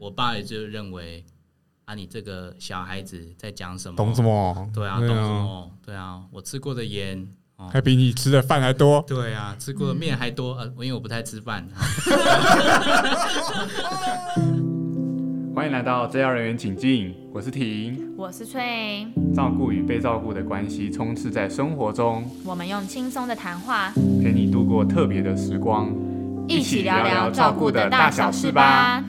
我爸也就认为啊，你这个小孩子在讲什么？懂什？么？对啊，懂什么？对啊，我吃过的盐。哦还比你吃的饭还多。对啊，吃过的面还多，呃，因为我不太吃饭。欢迎来到 JR 人员请进，我是婷。我是翠，照顾与被照顾的关系充斥在生活中，我们用轻松的谈话，陪你度过特别的时光，一起聊聊照顾的大小事吧。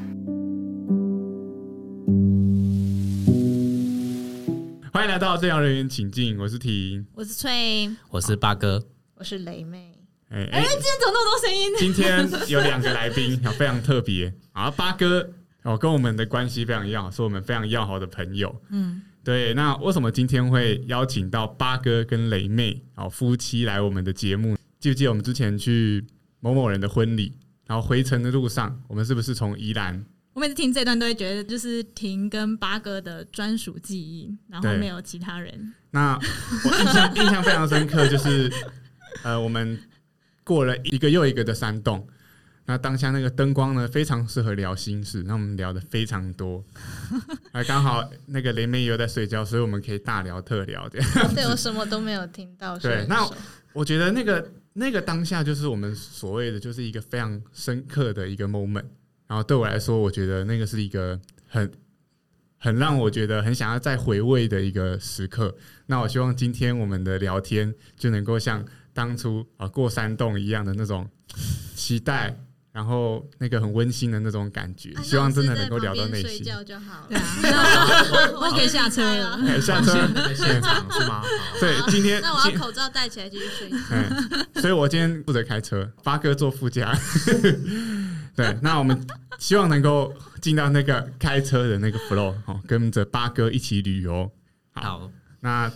欢迎来到 JR 人员请进，我是婷。我是崔，我是八哥，我是雷妹，哎、哎、哎今天怎么那么多声音？今天有两个来宾，啊，非常特别啊。八哥哦，跟我们的关系非常要好，是我们非常要好的朋友。嗯，对，那为什么今天会邀请到八哥跟雷妹哦夫妻来我们的节目？记不记得我们之前去某某人的婚礼，然后回程的路上，我们是不是从宜兰？我每次听这段都会觉得，就是婷跟八哥的专属记忆，然后对没有其他人。那我印象 印象非常深刻，就是呃，我们过了一个又一个的山洞。那当下那个灯光呢，非常适合聊心事，那我们聊的非常多。还刚好那个雷妹又在睡觉，所以我们可以大聊特聊这样。对我什么都没有听到。对那我觉得那个那个当下就是我们所谓的，就是一个非常深刻的一个 moment。然后对我来说，我觉得那个是一个很很让我觉得很想要再回味的一个时刻。那我希望今天我们的聊天就能够像当初啊过山洞一样的那种期待，然后那个很温馨的那种感觉。希望真的能够聊到内心。就好对啊，那我我可以下车了。哎下车，现场 是吗？对，今天那我要口罩戴起来继续睡所以我今天负责开车，八哥坐副驾。对，那我们希望能够进到那个开车的那个 flow 哦，跟着八哥一起旅游。好，那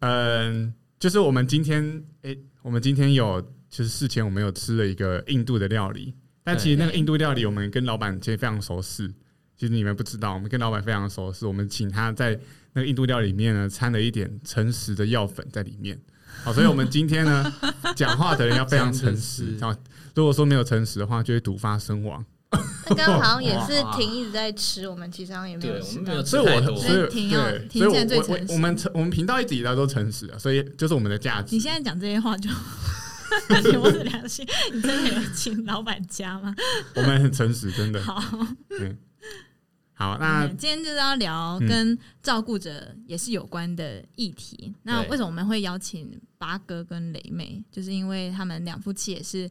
嗯，就是我们今天，诶，我们今天有就是事前我们有吃了一个印度的料理，但其实那个印度料理我们跟老板其实非常熟识。其实你们不知道，我们跟老板非常熟识，我们请他在那个印度料理里面呢掺了一点诚实的药粉在里面。好，所以我们今天呢 讲话的人要非常诚实 好，如果说没有诚实的话，就会毒发身亡。那刚刚好像也是 婷一直在吃，我们其实好像也没有吃到。所以我吃太多。所以挺要对，所以我现在最诚实我我我们我们频道一直以来都诚实啊，所以就是我们的价值你。现在讲这些话就。你我的良心，你真的有请老板家吗？我们很诚实，真的。好，好，那嗯今天就是要聊跟照顾者也是有关的议题。那为什么我们会邀请八哥跟雷妹？就是因为他们两夫妻也是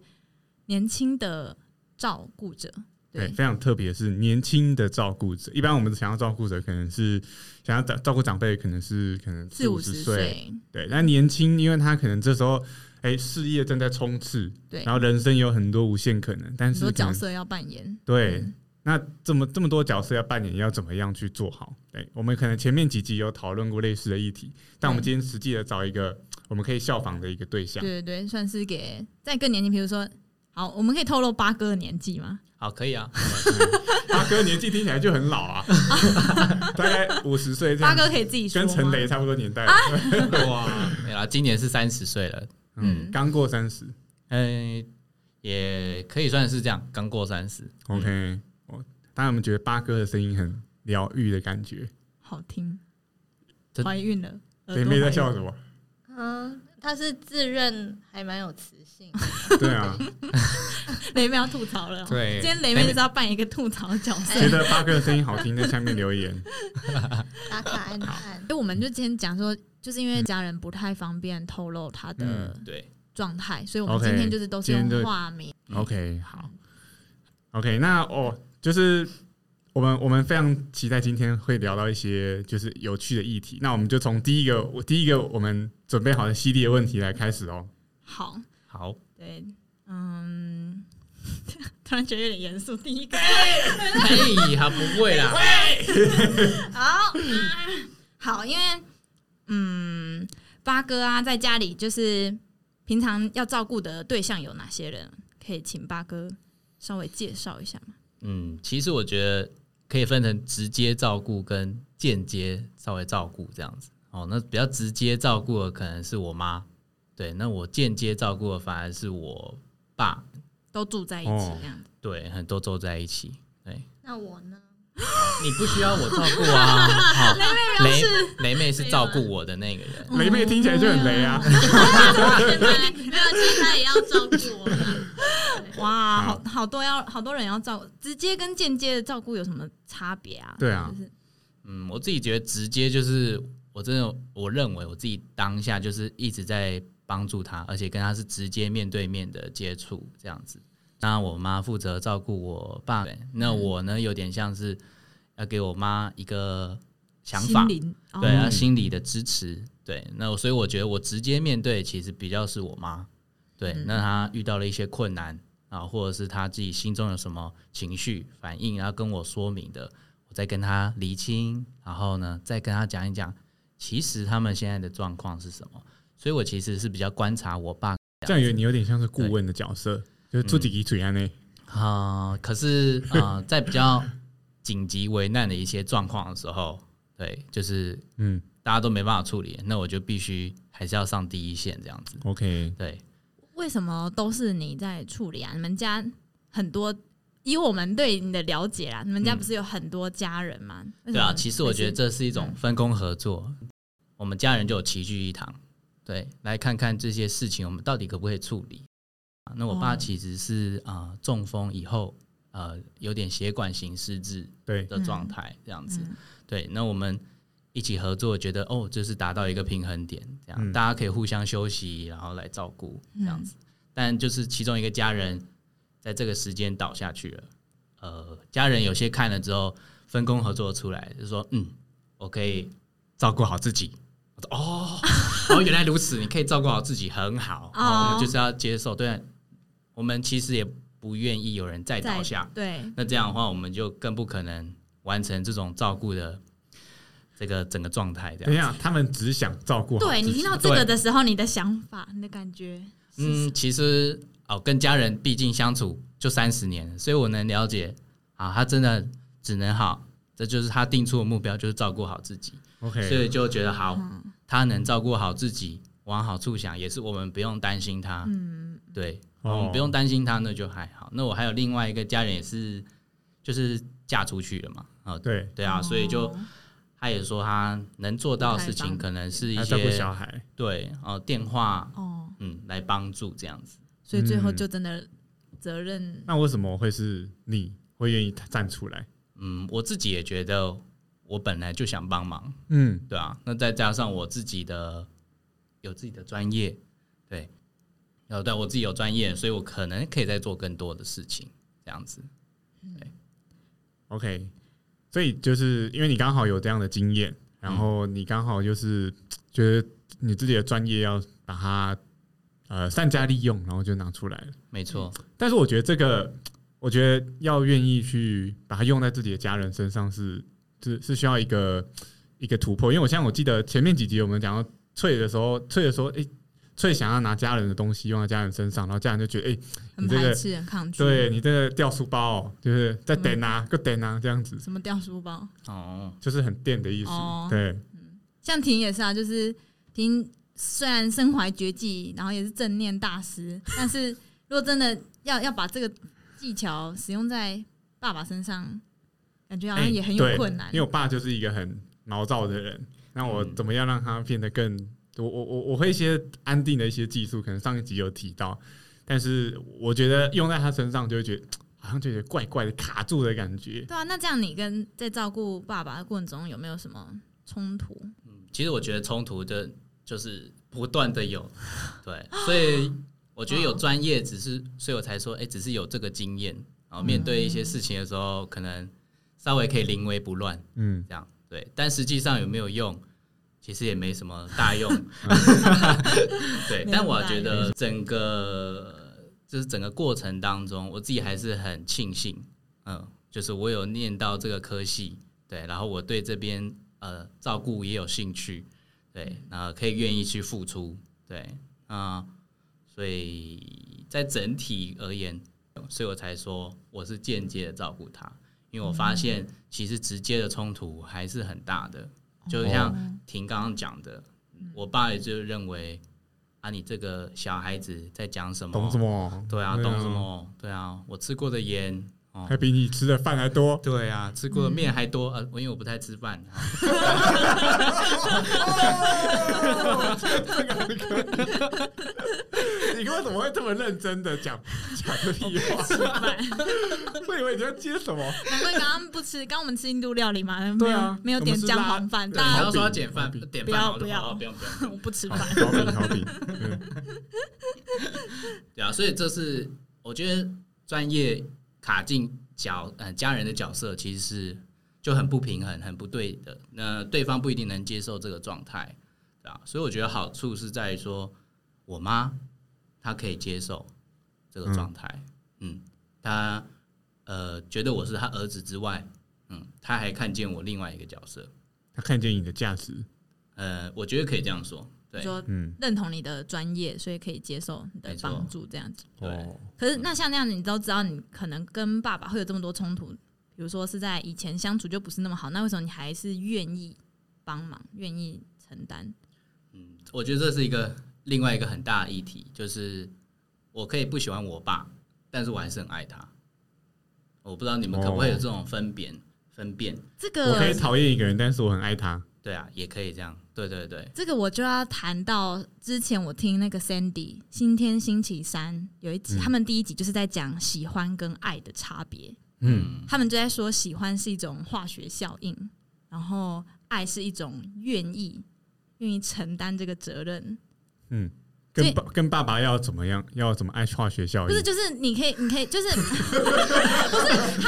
年轻的照顾者，对，非常特别是年轻的照顾者。一般我们想要照顾者，可能是想要照照顾长辈，可能是可能四五十十岁，对。那年轻，因为他可能这时候哎、事业正在冲刺，对然后人生有很多无限可能，但很多是角色要扮演。对。嗯那这么这么多角色要扮演，要怎么样去做好？对，我们可能前面几集有讨论过类似的议题，但我们今天实际的找一个我们可以效仿的一个对象。对对对，算是给在更年轻，比如说，好，我们可以透露八哥的年纪吗？好，可以啊。八哥年纪听起来就很老啊，大概五十岁这样八，哥可以自己说？跟陈雷差不多年代。哇，没有啦，今年是三十岁了，嗯，刚过三十。嗯，也可以算是这样，刚过三十。OK，我当然我们觉得八哥的声音很疗愈的感觉。好听真，怀孕了，雷妹在笑？什么？嗯，他是自认还蛮有磁性，对啊，雷妹要吐槽了哦，对今天雷妹就是要扮一个吐槽的角色。觉得八哥的声音好听，在下面留言。打卡按按。所以我们就今天讲说，就是因为家人不太方便透露他的对，状态，所以我们今天就是都是用化名。OK，好，OK，那哦，就是我们我们非常期待今天会聊到一些就是有趣的议题。那我们就从第一个我第一个我们准备好的系列问题来开始哦。好，好，对，嗯，突然觉得有点严肃。第一个，嘿，还不会啦。好，好，因为嗯，八哥啊，在家里就是平常要照顾的对象有哪些人？可以请八哥稍微介绍一下吗？嗯，其实我觉得可以分成直接照顾跟间接稍微照顾这样子。哦，那比较直接照顾的可能是我妈，对，那我间接照顾的反而是我爸，都住在一起哦这样子。对，很多都在一起，对，那我呢？你不需要我照顾啊。好，雷雷妹是照顾我的那个人。雷妹听起来就很雷啊。没有，其实他也要照顾我啦。对哇，好好好多要好多人要照顾，直接跟间接的照顾有什么差别啊？对啊。就是嗯，我自己觉得直接就是我真的我认为我自己当下就是一直在帮助他，而且跟他是直接面对面的接触这样子。那，我妈负责照顾我爸，那我呢有点像是要给我妈一个想法。心，灵对啊，哦心理的支持，对，那我所以我觉得我直接面对其实比较是我妈，对，嗯。那她遇到了一些困难啊，或者是他自己心中有什么情绪反应，然后跟我说明的，我再跟他厘清，然后呢再跟他讲一讲，其实他们现在的状况是什么，所以我其实是比较观察我爸这样有你有点像是顾问的角色，就是做几个嘴安呢。啊、可是啊、呃在比较紧急危难的一些状况的时候，对，就是嗯大家都没办法处理，那我就必须还是要上第一线这样子。，OK，对，为什么都是你在处理啊？你们家很多，以我们对你的了解啦，你们家不是有很多家人吗？对啊，其实我觉得这是一种分工合作，我们家人就有齐聚一堂，对，来看看这些事情我们到底可不可以处理。啊那我爸哦。其实是啊、呃中风以后呃有点血管型失智对，的状态这样子，嗯。对，那我们一起合作，觉得哦，就是达到一个平衡点，这样、嗯。大家可以互相休息，然后来照顾这样子。但就是其中一个家人在这个时间倒下去了，呃，家人有些看了之后分工合作出来，就说嗯，我可以照顾好自己。我说哦，哦，原来如此，你可以照顾好自己，很好。我们就是要接受，对啊，我们其实也不愿意有人再倒下，对，那这样的话，我们就更不可能完成这种照顾的这个整个状态。这样，等一下，他们只想照顾好对你听到这个的时候，你的想法、你的感觉，嗯，其实哦，跟家人毕竟相处就三十年，所以我能了解啊，他真的只能好，这就是他定出的目标，就是照顾好自己，所 OK，所以就觉得好，嗯。他能照顾好自己，往好处想，也是我们不用担心他。嗯，对，哦。我们不用担心他，那就还好。那我还有另外一个家人也是，就是嫁出去了嘛，啊，对，对啊，所以就哦他也说他能做到的事情，可能是一还照顾些小孩，对哦电话哦，嗯来帮助这样子。所以最后嗯。就真的责任那为什么会是你会愿意站出来？嗯，我自己也觉得我本来就想帮忙，嗯，对啊，那再加上我自己的有自己的专业，对，然后对我自己有专业，所以我可能可以再做更多的事情，这样子。OK，所以就是因为你刚好有这样的经验，然后你刚好就是觉得你自己的专业要把它呃善加利用，然后就拿出来了。没错，但是我觉得这个，我觉得要愿意去把它用在自己的家人身上是是是需要一个一个突破。因为我像我记得前面几集我们讲到翠的时候，翠的时候，诶，翠想要拿家人的东西用在家人身上，然后家人就觉得，哎，很你这个排斥、很抗拒。对你这个掉书包、哦，就是在等啊，个等啊这样子。什么掉书包？哦，就是很电的意思。哦对，像婷也是啊，就是婷虽然身怀绝技，然后也是正念大师，但是如果真的要要把这个技巧使用在爸爸身上，感觉好像哎也很有困难。因为我爸就是一个很毛躁的人，那我嗯怎么样让他变得更我我我我会一些安定的一些技术，可能上一集有提到，但是我觉得用在他身上就会觉得好像就觉得怪怪的卡住的感觉。对啊，那这样你跟在照顾爸爸的过程中有没有什么冲突？嗯其实我觉得冲突的就是不断的有，对，所以我觉得有专业只是，所以我才说，哎、只是有这个经验，然后面对一些事情的时候，可能稍微可以临危不乱，嗯，这样对，但实际上有没有用，其实也没什么大用，对，但我觉得整个就是整个过程当中，我自己还是很庆幸，嗯，就是我有念到这个科系，对，然后我对这边呃照顾也有兴趣，对，然后可以愿意去付出，对，啊、所以在整体而言，所以我才说我是间接的照顾他，因为我发现其实直接的冲突还是很大的，就像婷刚刚讲的，我爸也就认为啊，你这个小孩子在讲什么？懂什么？对啊，懂什么？对啊，我吃过的盐哦还比你吃的饭还多。对啊，吃过的面还多。呃，我因为我不太吃饭 你为什么会这么认真的讲讲屁话？我以为你要接什么？难怪刚刚不吃，刚刚我们吃印度料理嘛，没有没有点姜黄饭，对你大家要说要减饭不要不要不要。我不吃饭。好饼好饼，对 对啊，所以这是我觉得专业卡进角呃家人的角色，其实是就很不平衡、很不对的。那对方不一定能接受这个状态。所以我觉得好处是在于说，我妈她可以接受这个状态，嗯，他呃觉得我是他儿子之外，嗯，他还看见我另外一个角色，他看见你的价值，呃，我觉得可以这样说，对，说嗯，认同你的专业，所以可以接受你的帮助，这样子。对哦，可是那像那样子，你都知道你可能跟爸爸会有这么多冲突，比如说是在以前相处就不是那么好，那为什么你还是愿意帮忙，愿意承担？嗯我觉得这是一个另外一个很大的议题，就是我可以不喜欢我爸，但是我还是很爱他。我不知道你们可不可以有这种分辨、分辨？这个我可以个讨厌一个人，但是我很爱他。对啊，也可以这样。对对对，这个我就要谈到之前我听那个 Sandy 星天星期三有一集，嗯他们第一集就是在讲喜欢跟爱的差别。嗯，他们就在说，喜欢是一种化学效应，然后爱是一种愿意愿意承担这个责任。嗯，跟爸跟爸爸要怎么样？要怎么爱化学效不是，就是你可以，你可以，就是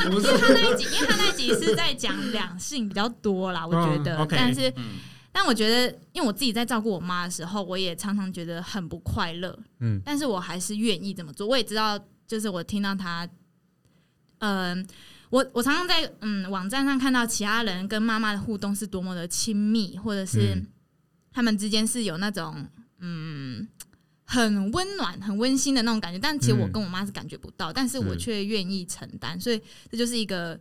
不是他，因为他那一集，因为他那一集是在讲两性比较多啦，我觉得，但是。嗯，但我觉得，因为我自己在照顾我妈的时候，我也常常觉得很不快乐。嗯但是我还是愿意这么做。我也知道，就是我听到他，嗯、我我常常在嗯网站上看到其他人跟妈妈的互动是多么的亲密，或者是嗯他们之间是有那种嗯很温暖、很温馨的那种感觉。但其实我嗯跟我妈是感觉不到，但是我却愿意承担，所以这就是一个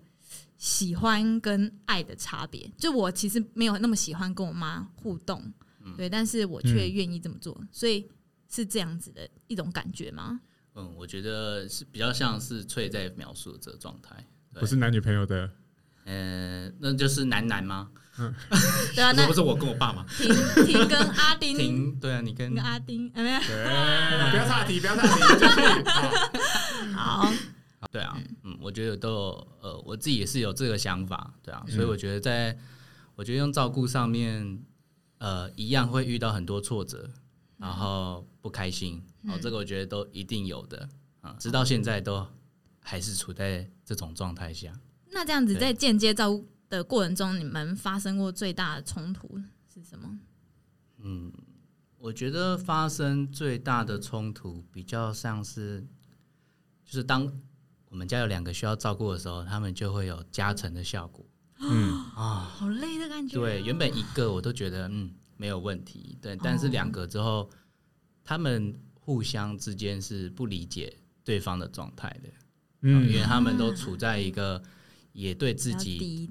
喜欢跟爱的差别。就我其实没有那么喜欢跟我妈互动，对，但是我却嗯愿意这么做，所以是这样子的一种感觉吗？嗯，我觉得是比较像是翠在描述的这个状态。不是男女朋友的，呃，那就是男男吗？对啊，那不是我跟我爸吗？婷婷跟阿丁，婷，对啊，你跟跟阿丁，哎没有。对，不要岔题，不要岔题。好。好，对啊，嗯，我觉得都有，呃，我自己也是有这个想法，对啊，所以嗯我觉得在，我觉得用照顾上面，呃，一样会遇到很多挫折，然后不开心，嗯。哦，这个我觉得都一定有的，啊，直到现在都还是处在这种状态下。那这样子在间接照顾的过程中，你们发生过最大的冲突是什么？嗯，我觉得发生最大的冲突比较像是，就是当我们家有两个需要照顾的时候，他们就会有加成的效果嗯，啊。好累的感觉。对，原本一个我都觉得嗯没有问题，对，但是两个之后，他们互相之间是不理解对方的状态的，嗯，因为他们都处在一个也对自己低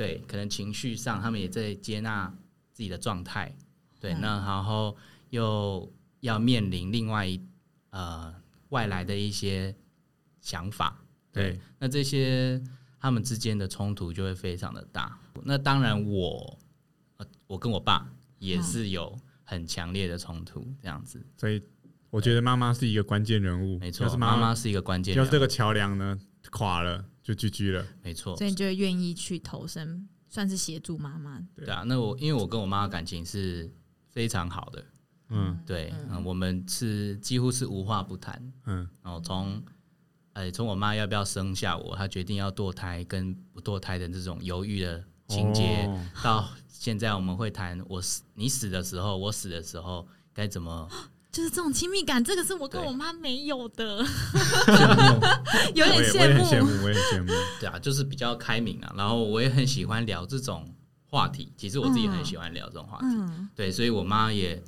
对，可能情绪上他们也在接纳自己的状态，对，嗯。那然后又要面临另外一呃外来的一些想法，对，对，那这些他们之间的冲突就会非常的大。那当然我，呃我跟我爸也是有很强烈的冲突，这样子，所以我觉得妈妈是一个关键人物，没。错要是，妈妈妈是一个关键人物，要是这个桥梁呢垮了，就 GG 了。没错所，以你就会愿意去投身，算是协助妈妈。对对啊。那我因为我跟我妈的感情是非常好的，嗯对，嗯，我们是几乎是无话不谈。嗯然后从，呃，从我妈要不要生下我，她决定要堕胎跟不堕胎的这种犹豫的情节，哦到现在我们会谈我死你死的时候，我死的时候该怎么，就是这种亲密感，这个是我跟我妈没有的，有点羡慕我也很羡羡慕。我也很羡慕。对啊，就是比较开明啊。然后我也很喜欢聊这种话题，其实我自己很喜欢聊这种话题。嗯，对，所以我妈也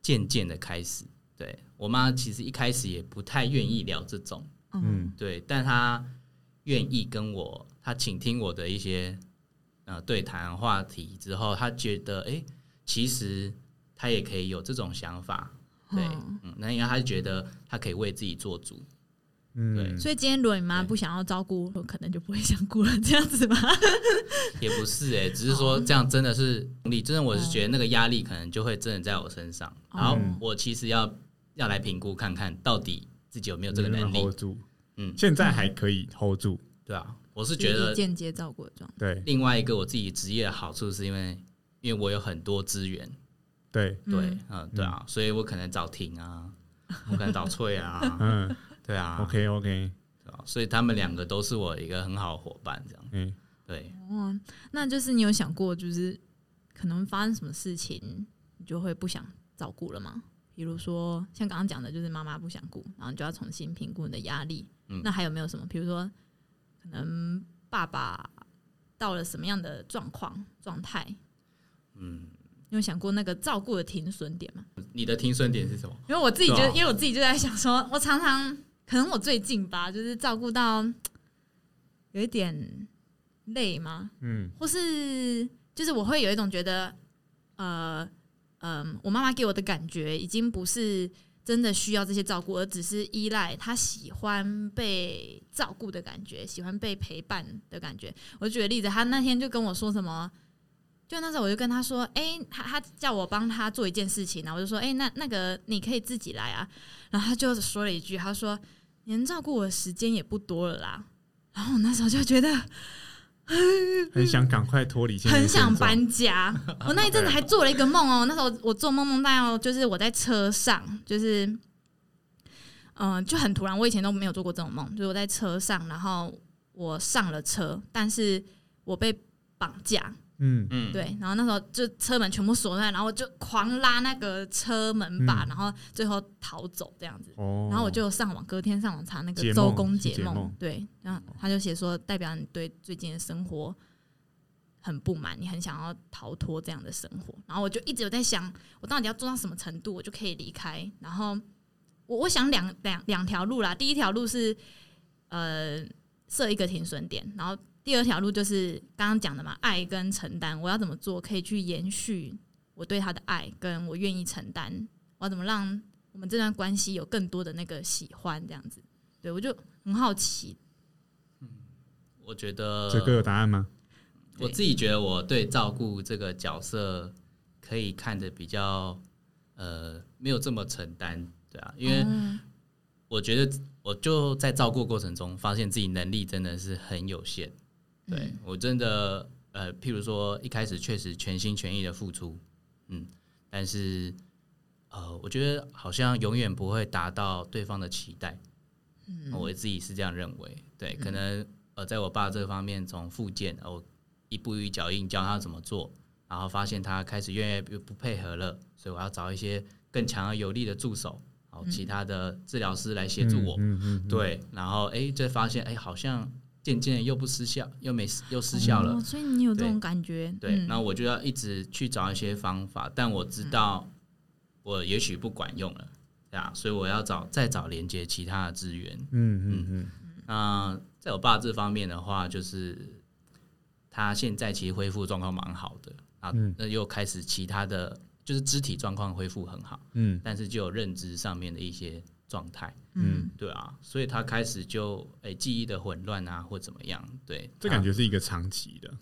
渐渐的开始，对我妈其实一开始也不太愿意聊这种。嗯嗯对，但她愿意跟我，她倾听我的一些呃对谈话题之后，她觉得哎、诶其实她也可以有这种想法，对，那因为他觉得他可以为自己做主，嗯，所以今天如果你妈不想要照顾，我可能就不会想顾了，这样子吧？也不是哎、只是说这样真的是你真的我是觉得那个压力可能就会真的在我身上，哦。然后我其实要要来评估看看到底自己有没有这个能能力，hold 住，嗯，现在还可以 hold 住，对啊，我是觉得间接照顾的状态。对。另外一个我自己职业的好处是因为因为我有很多资源，对，对，嗯嗯，对啊，所以我可能找婷啊，我可能找翠啊，嗯对啊，OK OK，对啊所以他们两个都是我一个很好的伙伴，这样，嗯，对，哦，那就是你有想过，就是可能发生什么事情，你就会不想照顾了吗？比如说像刚刚讲的，就是妈妈不想顾，然后你就要重新评估你的压力。嗯那还有没有什么？比如说，可能爸爸到了什么样的状况状态？嗯，你有想过那个照顾的停损点吗？你的停损点是什么？因为我自己就，因为我自己就在想说，我常常可能我最近吧，就是照顾到有一点累吗？嗯或是就是我会有一种觉得，呃，嗯、我妈妈给我的感觉已经不是真的需要这些照顾，而只是依赖她喜欢被照顾的感觉，喜欢被陪伴的感觉。我举个例子，她那天就跟我说什么。就那时候我就跟他说，哎、他他叫我帮他做一件事情，然后我就说，哎、那那个你可以自己来啊。然后他就说了一句，他说，你能照顾我的时间也不多了啦。然后我那时候就觉得，很想赶快脱离很想，搬家。我那一阵子还做了一个梦哦，那时候我做梦梦到就是我在车上，就是嗯、呃就很突然。我以前都没有做过这种梦，就是我在车上，然后我上了车，但是我被绑架，嗯嗯，对，然后那时候就车门全部锁在，然后我就狂拉那个车门把，嗯然后最后逃走这样子。哦，然后我就上网，隔天上网查那个周公解梦解梦，对，然后他就写说，代表你对最近的生活很不满，你很想要逃脱这样的生活。然后我就一直有在想，我到底要做到什么程度，我就可以离开。然后我我想两两两条路啦，第一条路是呃设一个停损点，然后第二条路就是刚刚讲的嘛，爱跟承担，我要怎么做可以去延续我对他的爱，跟我愿意承担，我要怎么让我们这段关系有更多的那个喜欢，这样子。对我就很好奇，嗯我觉得这个有答案吗？我自己觉得我对照顾这个角色可以看得比较呃没有这么承担，对啊，因为哦我觉得我就在照顾过程中发现自己能力真的是很有限，对、嗯。我真的呃，譬如说一开始确实全心全意的付出，嗯，但是呃，我觉得好像永远不会达到对方的期待，嗯。我自己是这样认为，对，可能呃，在我爸这方面从复健，我一步一脚印教他怎么做，然后发现他开始越来越不配合了，所以我要找一些更强而有力的助手，然后其他的治疗师来协助我，嗯嗯嗯，对，然后哎，就发现哎，好像渐渐又不失效，又没又失效了，哦所以你有这种感觉，对，嗯那我就要一直去找一些方法，但我知道我也许不管用了，对啊，所以我要找再找连接其他的资源。嗯嗯嗯那在我爸这方面的话，就是他现在其实恢复状况蛮好的啊嗯，那又开始其他的就是肢体状况恢复很好，嗯但是就有认知上面的一些状态，嗯。对啊，所以他开始就诶、记忆的混乱啊或怎么样，对，这感觉是一个长期的，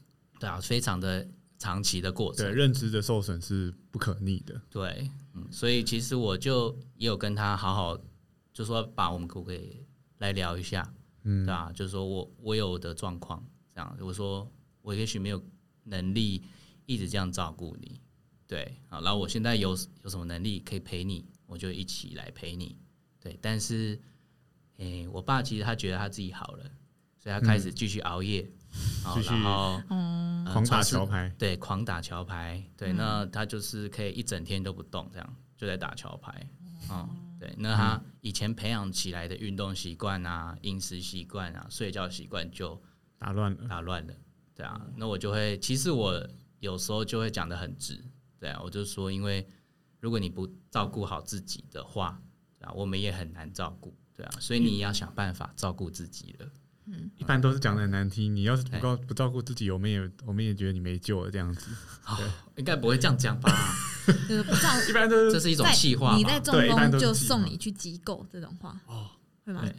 对啊，非常的长期的过程。对，，认知的受损是不可逆的，对，嗯，所以其实我就也有跟他好好，就说把我们可不可以来聊一下，嗯。对啊，就是说我我有的状况，这样我说我也许没有能力一直这样照顾你，对，好，然后我现在有有什么能力可以陪你，我就一起来陪你，对，但是，诶、我爸其实他觉得他自己好了，所以他开始继续熬夜，好然后嗯，呃狂打桥牌，对，狂打桥牌，对，嗯那他就是可以一整天都不动，这样就在打桥牌，嗯，对，那他以前培养起来的运动习惯啊、饮食习惯啊、睡觉习惯就打乱了，打乱了，对啊，那我就会，其实我有时候就会讲的很直，对啊，我就说，因为如果你不照顾好自己的话，对啊，我们也很难照顾，对啊，所以你要想办法照顾自己了，嗯一般都是讲的很难听，你要是不告不照顾自己，我们也我们也觉得你没救了这样子，应该不会这样讲吧？就是不照 一般都是这是一种气话？你在中风就送你去机构这种话，哦，会吗？对？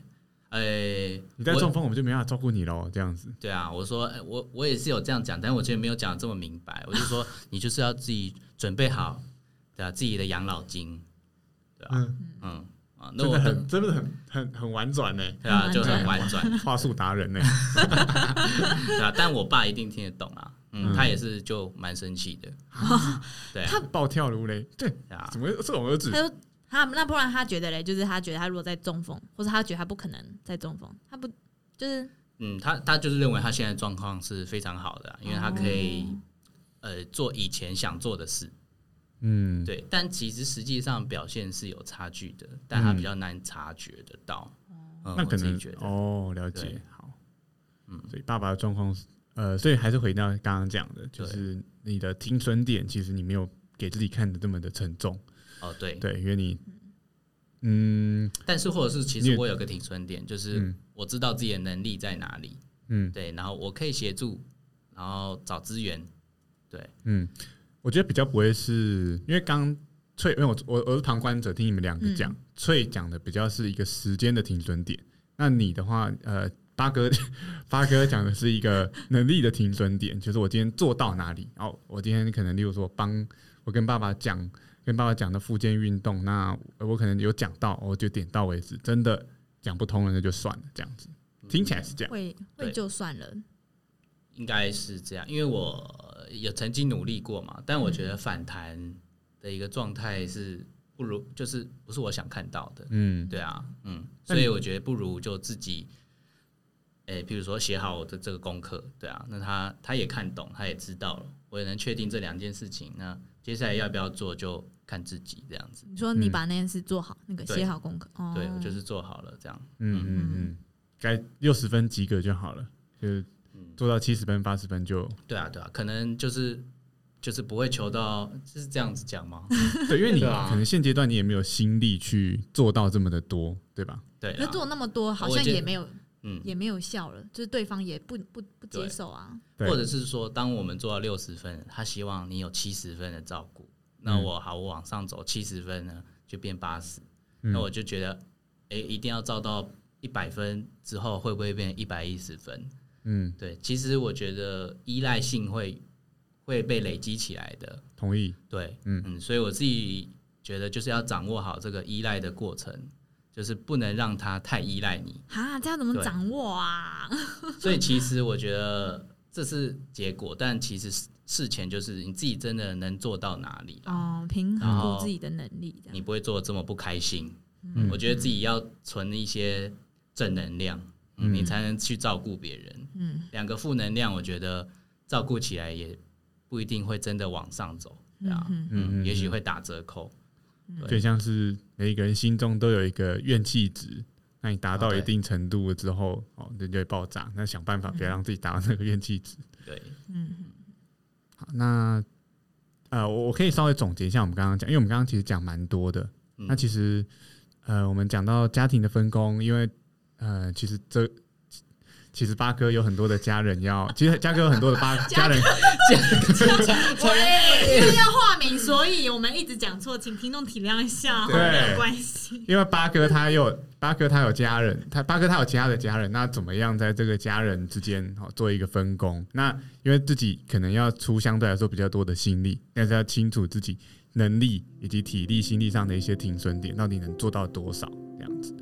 呃，你在中风我们就没办法照顾你喽，这样子。对啊，我说哎我我也是有这样讲，但我觉得没有讲得这么明白。我就说 你就是要自己准备好，对啊，自己的养老金，对啊，嗯，嗯啊，那真的我很真的很很很婉转呢，对啊，很就很婉婉转，话术达人呢。对啊，但我爸一定听得懂啊，嗯，嗯他也是就蛮生气的，对他，暴跳如雷，对，啊怎，么会这种儿子他？说他那不然他觉得嘞，就是他觉得他如果在中风，或者他觉得他不可能在中风，他不就是嗯，他他就是认为他现在状况是非常好的啊、因为他可以、哦呃做以前想做的事，嗯，对，但其实实际上表现是有差距的，但他比较难察觉得到。那可能自己觉得，哦，了解，好，嗯，所以爸爸的状况是，呃，所以还是回到刚刚讲的，就是你的停损点，其实你没有给自己看的这么的沉重，哦对，对，因为你，嗯。但是或者是其实我有个停损点，就是嗯。我知道自己的能力在哪里，嗯。对，然后我可以协助，然后找资源，对，嗯，我觉得比较不会是因为刚翠，因为我我我是旁观者，听你们两个讲，嗯。翠讲的比较是一个时间的停损点，那你的话，呃，八哥 八哥讲的是一个能力的停损点，就是我今天做到哪里，然后我今天可能例如说帮我跟爸爸讲，跟爸爸讲的复健运动，那我可能有讲到，我就点到为止，真的讲不通了那就算了，这样子，听起来是这样，会会就算了，应该是这样，因为我有曾经努力过嘛，但我觉得反弹的一个状态是不如，就是不是我想看到的。嗯对啊，嗯，所以我觉得不如就自己，诶、比如说写好我的这个功课，对啊，那他他也看懂，他也知道了，我也能确定这两件事情，那接下来要不要做就看自己这样子。你说你把那件事做好，那个写好功课，哦，对我就是做好了这样。嗯嗯嗯，该六十分及格就好了，就是做到七十分八十分就对啊，对啊，可能就是就是不会求到，是这样子讲吗？对，因为你对啊。可能现阶段你也没有心力去做到这么的多，对吧？对啊，可是做那么多，好像也没有嗯，也没有效了，就是对方也不不不接对受啊，对。或者是说，当我们做到六十分，他希望你有七十分的照顾，那嗯。我好，我往上走七十分呢，就变八十、嗯。那我就觉得，哎、一定要照到一百分之后，会不会变一百一十分？嗯，对，其实我觉得依赖性会会被累积起来的，同意。对，嗯嗯所以我自己觉得就是要掌握好这个依赖的过程，就是不能让他太依赖你。哈，这要怎么掌握啊？所以其实我觉得这是结果，但其实事事前就是你自己真的能做到哪里，哦，平衡自己的能力，这样你不会做的这么不开心。嗯我觉得自己要存一些正能量，嗯，嗯你才能去照顾别人。嗯，两个负能量，我觉得照顾起来也不一定会真的往上走，对啊，嗯也许会打折扣。就像是每一个人心中都有一个怨气值，那你达到一定程度之后，哦，人就会爆炸。那想办法不要让自己达到那个怨气值。对，嗯好，那呃，我我可以稍微总结一下我们刚刚讲，因为我们刚刚其实讲蛮多的。嗯那其实呃，我们讲到家庭的分工，因为呃，其实这其实八哥有很多的家人要，其实嘉哥有很多的八 家人，对，因为要化名，所以我们一直讲错，请听众体谅一下，对没有关系。因为八哥他有八哥他有家人，他八哥他有其他的家人，那怎么样在这个家人之间好做一个分工？那因为自己可能要出相对来说比较多的心力，但是要清楚自己能力以及体力、心力上的一些停损点，到底能做到多少这样子。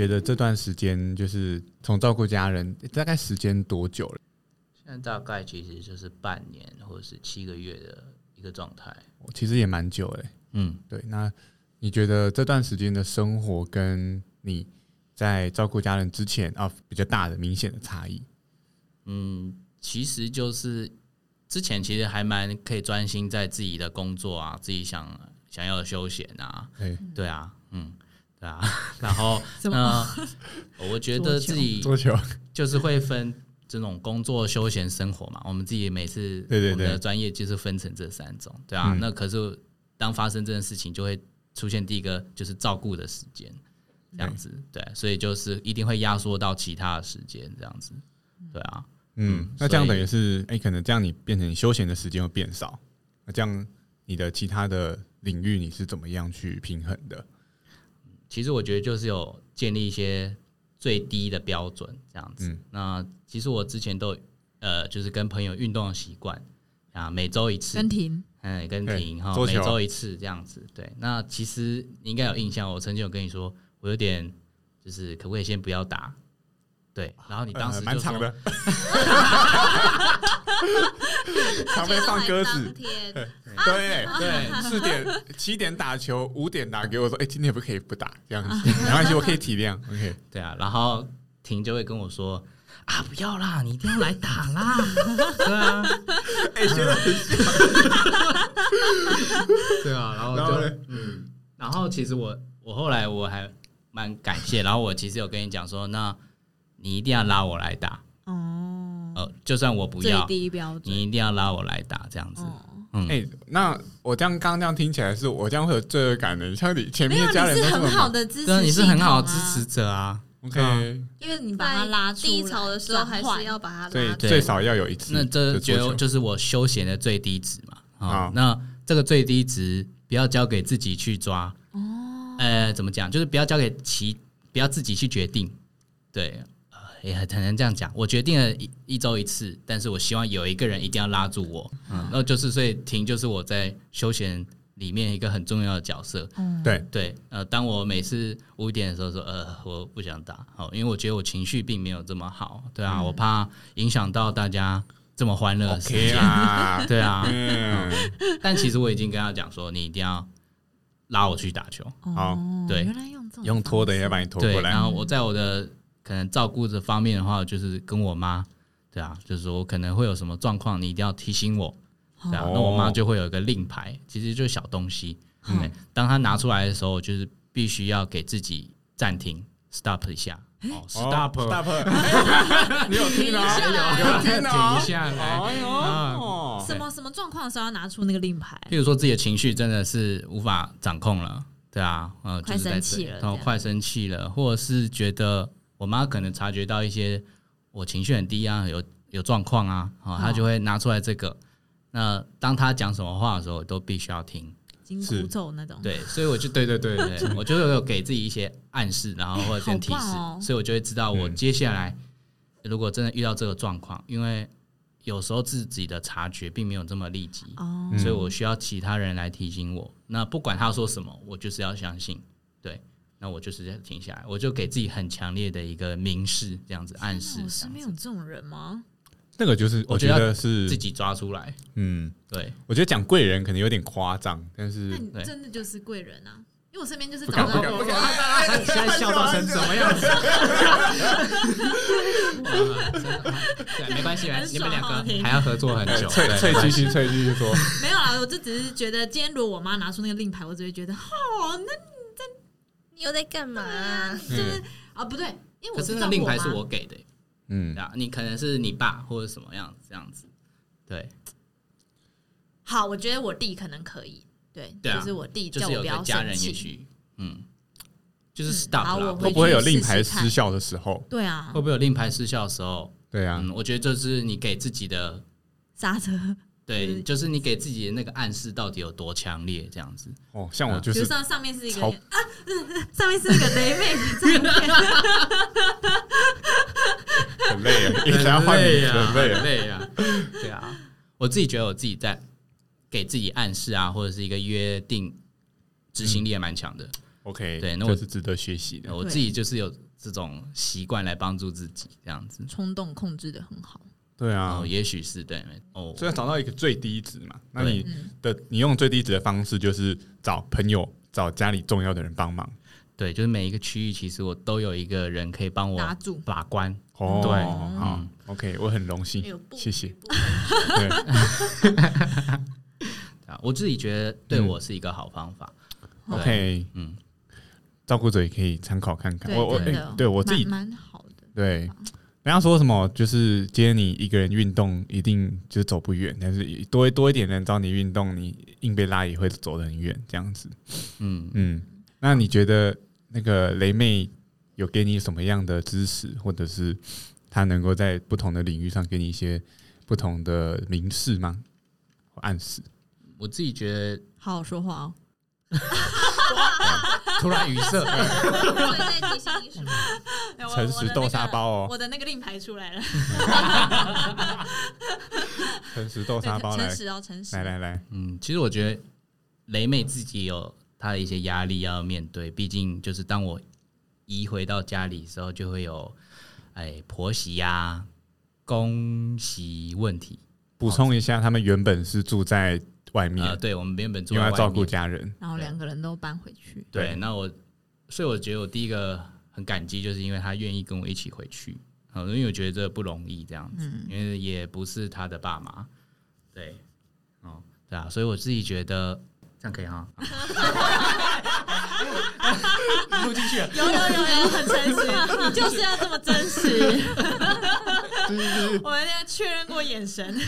觉得这段时间就是从照顾家人，大概时间多久了？现在大概其实就是半年或者是七个月的一个状态。其实也蛮久嘞。嗯，对，那你觉得这段时间的生活跟你在照顾家人之前啊比较大的明显的差异？嗯，其实就是之前其实还蛮可以专心在自己的工作啊，自己想想要的休闲啊，对，对啊，嗯，对啊，然后 什么呃，我觉得自己就是会分这种工作、休闲、生活嘛。我们自己每次对对对我们的专业就是分成这三种，对啊。嗯那可是当发生这件事情，就会出现第一个就是照顾的时间，这样子，对，所以就是一定会压缩到其他的时间这样子，对啊，嗯嗯，那这样等于是，哎、可能这样你变成休闲的时间会变少，那这样你的其他的领域你是怎么样去平衡的？其实我觉得就是有建立一些最低的标准这样子。嗯那其实我之前都有呃，就是跟朋友运动的习惯啊，每周一次，跟停，嗯，跟停哈，每周一次这样子。对，那其实你应该有印象，我曾经有跟你说，我有点就是可不可以先不要打？对，然后你当时蛮长的，常被放鸽子 对对四点七点打球，五点打给我说，哎、今天可不可以不打？这样子。没关系，我可以体谅。OK，对啊，然后婷就会跟我说啊，不要啦，你一定要来打啦。对啊，哎、现在很对啊，然后就嗯，然后其实我我后来我还蛮感谢，然后我其实有跟你讲说，那你一定要拉我来打，哦，呃，就算我不最要，低标准，你一定要拉我来打，这样子。哦，嗯，哎、那我这样刚刚这样听起来是我这样会有罪恶感的，像你前，面的家人你是很好的支持，对啊，你是很好的支持，者啊。，OK，因为你把它拉出来低潮的时候，还是要把它拉对最少要有一次那这就就是我休闲的最低值嘛。啊好，那这个最低值不要交给自己去抓。哦，呃，怎么讲？就是不要交给其，不要自己去决定。对，呃也很很难这样讲。我决定了一一周一次，但是我希望有一个人一定要拉住我。嗯，那就是所以停就是我在休闲里面一个很重要的角色。嗯，对，对，呃，当我每次五点的时候说，呃，我不想打，好，因为我觉得我情绪并没有这么好，对啊，我怕影响到大家这么欢乐的时 OK 间，啦，对啊，嗯，但其实我已经跟他讲说，你一定要拉我去打球，好哦对原来用这种用拖的也要把你拖对，过来然。后我在我的可能照顾这方面的话，就是跟我妈，对啊，就是说我可能会有什么状况，你一定要提醒我，对啊，哦那我妈就会有一个令牌，其实就是小东西，嗯，当她拿出来的时候，就是必须要给自己暂停，stop 一下，哦，stop，stop，你有听啊？有听啊？停下来。哎呦，什么什么状况的时候要拿出那个令牌？譬如说自己的情绪真的是无法掌控了，对啊，呃，快就是在生气了这然后快生气了，或者是觉得我妈可能察觉到一些我情绪很低啊，有有状况啊，哦，她就会拿出来这个。那当她讲什么话的时候，都必须要听。金是。箍咒那种，对，所以我就对对对对，对 我就有给自己一些暗示，然后或者跟提示，哦。所以我就会知道我嗯。接下来如果真的遇到这个状况，因为有时候自己的察觉并没有这么立即，哦，嗯所以我需要其他人来提醒我。那不管他说什么，我就是要相信，对，那我就是要停下来，我就给自己很强烈的一个明示，这样子暗示我，这身边有这种人吗？那个就是我觉得得是自，己抓出来，嗯，对，我觉得讲贵人可能有点夸张，但那是你真的就是贵人啊！因为我身边就是不找到敢不敢不敢，现在笑到成什么样子？对，没关系，你们两个还要合作很久。翠对翠继续翠继续说，没有啦，我就只是觉得今天如果我妈拿出那个令牌，我只会觉得哦，那你又在干嘛？就是啊不对，因为我可是那照顾个令牌是我给的，嗯，啊，你可能是你爸或者什么样这样子，对，好，我觉得我弟可能可以，对，就是我弟就是我不要个家人也生气，许，嗯，就是嗯 stop 啦好我，会不会有令牌失效的时候？对啊。会，不会有令牌失效的时候？对啊，嗯，我觉得这是你给自己的，刹车，对，就是你给自己的那个暗示到底有多强烈，这样子。哦，像我就是比如说上面是一个超啊，上面是一个雷妹 很累啊，一直要换名，很累啊。累啊，对啊，我自己觉得我自己在给自己暗示啊，或者是一个约定，执行力也蛮强的。OK，对那我这是值得学习的。我自己就是有这种习惯来帮助自己，这样子。冲动控制的很好，对啊。哦，，也许是对，哦，所以要找到一个最低值嘛。那你的你用最低值的方式就是找朋友、找家里重要的人帮忙。对，就是每一个区域，其实我都有一个人可以帮我拿住，把关。哦，对。好嗯，OK，我很荣幸谢谢。对。啊，我自己觉得对我是一个好方法。对，OK，嗯，照顾者也可以参考看看。对我我对我自己蛮蛮好的，对，人家说什么就是今天你一个人运动一定就是走不远，但是多多一点人找你运动，你硬被拉也会走得很远这样子。嗯，嗯，那你觉得那个雷妹有给你什么样的支持，或者是她能够在不同的领域上给你一些不同的明示吗？或暗示？我自己觉得好好说话哦。突然语塞，提醒你什么？诚实豆沙包哦，我的那个令牌出来了，诚实豆沙包来诚实哦，诚实。来来来，嗯，其实我觉得雷妹自己有她的一些压力要面对，毕竟就是当我移回到家里的时候，就会有哎婆媳呀、公媳问题。补充一下，他们原本是住在外面，呃，对我们原本住在外因为要照顾面。家人。然后两个人都搬回去，对，对。那我所以我觉得我第一个很感激，就是因为他愿意跟我一起回去，嗯，因为我觉得这不容易这样子，嗯。因为也不是他的爸妈，对，哦，对啊，所以我自己觉得这样可以哈，录进去了，有有有有，很诚实，你 就是要这么真实。我们现在确认过眼神，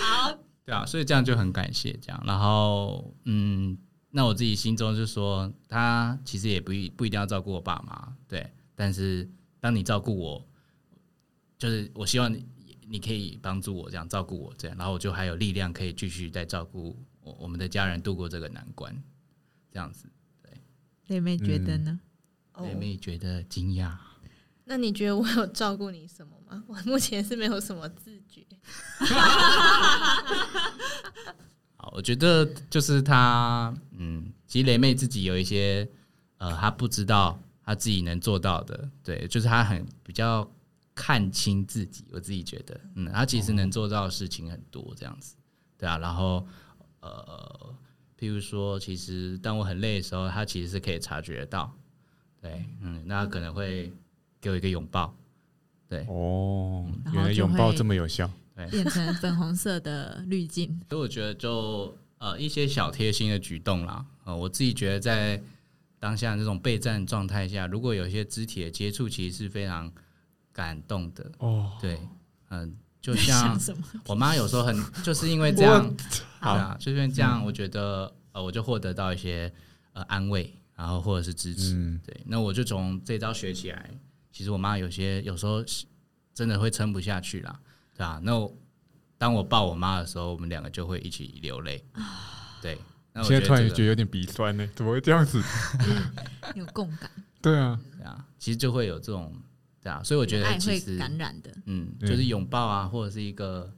好，对啊，所以这样就很感谢这样，然后嗯，那我自己心中就说，他其实也不一不一定要照顾我爸妈，对，但是当你照顾我，就是我希望你你可以帮助我这样照顾我这样，然后我就还有力量可以继续再照顾我我们的家人度过这个难关，这样子，对，雷妹觉得呢？哦妹妹觉得惊讶，那你觉得我有照顾你什么吗？我目前是没有什么自觉。觉得就是他，嗯，其实雷妹自己有一些，呃，她不知道她自己能做到的，对，就是她很比较看清自己，我自己觉得，嗯，她其实能做到的事情很多，这样子，对啊，然后，呃，譬如说，其实当我很累的时候，她其实是可以察觉到，对，嗯，那可能会给我一个拥抱，对，哦，原来拥抱这么有效。变成粉红色的滤镜，所以我觉得就呃一些小贴心的举动啦，呃，我自己觉得在当下这种备战状态下，如果有一些肢体的接触，其实是非常感动的。哦，对，嗯、就像什么？我妈有时候很就是因为这样，好对啊，就是因为这样，我觉得呃我就获得到一些呃安慰，然后或者是支持。嗯，对，那我就从这招学起来。其实我妈有些有时候是真的会撑不下去啦，对啊。那我当我抱我妈的时候，我们两个就会一起流泪。对，那我现在突然这个觉得有点鼻酸呢，怎么会这样子？有共感，对啊，对啊，其实就会有这种对啊，所以我觉得其实感染的。嗯，嗯就是拥抱啊，或者是一个，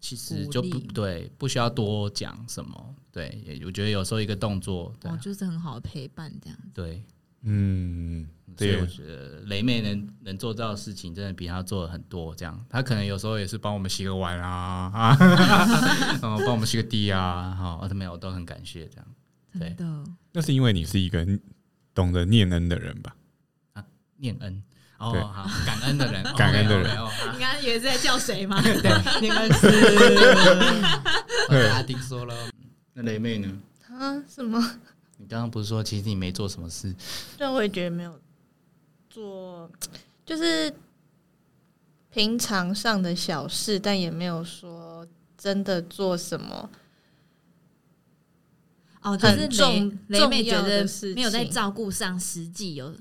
其实就不对，不需要多讲什么。对，也我觉得有时候一个动作，对啊、哦，就是很好的陪伴，这样子。对，嗯，对所以我，觉得雷妹能能做到的事情，真的比她做的很多。这样，她可能有时候也是帮我们洗个碗啊，啊，哦，帮我们洗个地啊，好、哦，没有，我都很感谢这样。对真的，那是因为你是一个懂得念恩的人吧？念恩，哦，好，感恩的人，感恩的人哦你刚刚以为是在叫谁吗？对，念恩是，对阿丁说了，那雷妹呢？啊？什么？你刚刚不是说其实你没做什么事？但我也觉得没有做，就是平常上的小事，但也没有说真的做什么。哦，就是很重雷雷妹觉得没有在照顾上实际有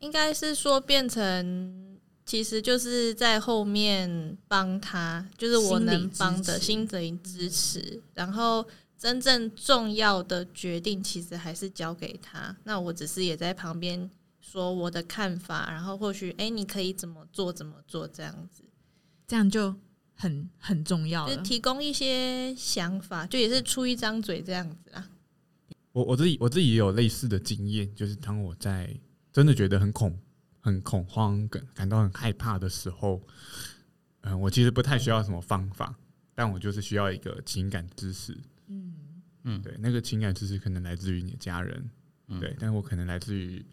应该是说变成，其实就是在后面帮他，就是我能帮的心灵支持，然后真正重要的决定其实还是交给他。那我只是也在旁边说我的看法，然后或许哎、诶你可以怎么做怎么做这样子，这样就很很重要了。就是提供一些想法，就也是出一张嘴这样子啦。我我自己我自己也有类似的经验，就是当我在真的觉得很恐、很恐慌、感感到很害怕的时候，嗯、我其实不太需要什么方法，但我就是需要一个情感支持。嗯，嗯。对，那个情感支持可能来自于你的家人，嗯。对，但我可能来自于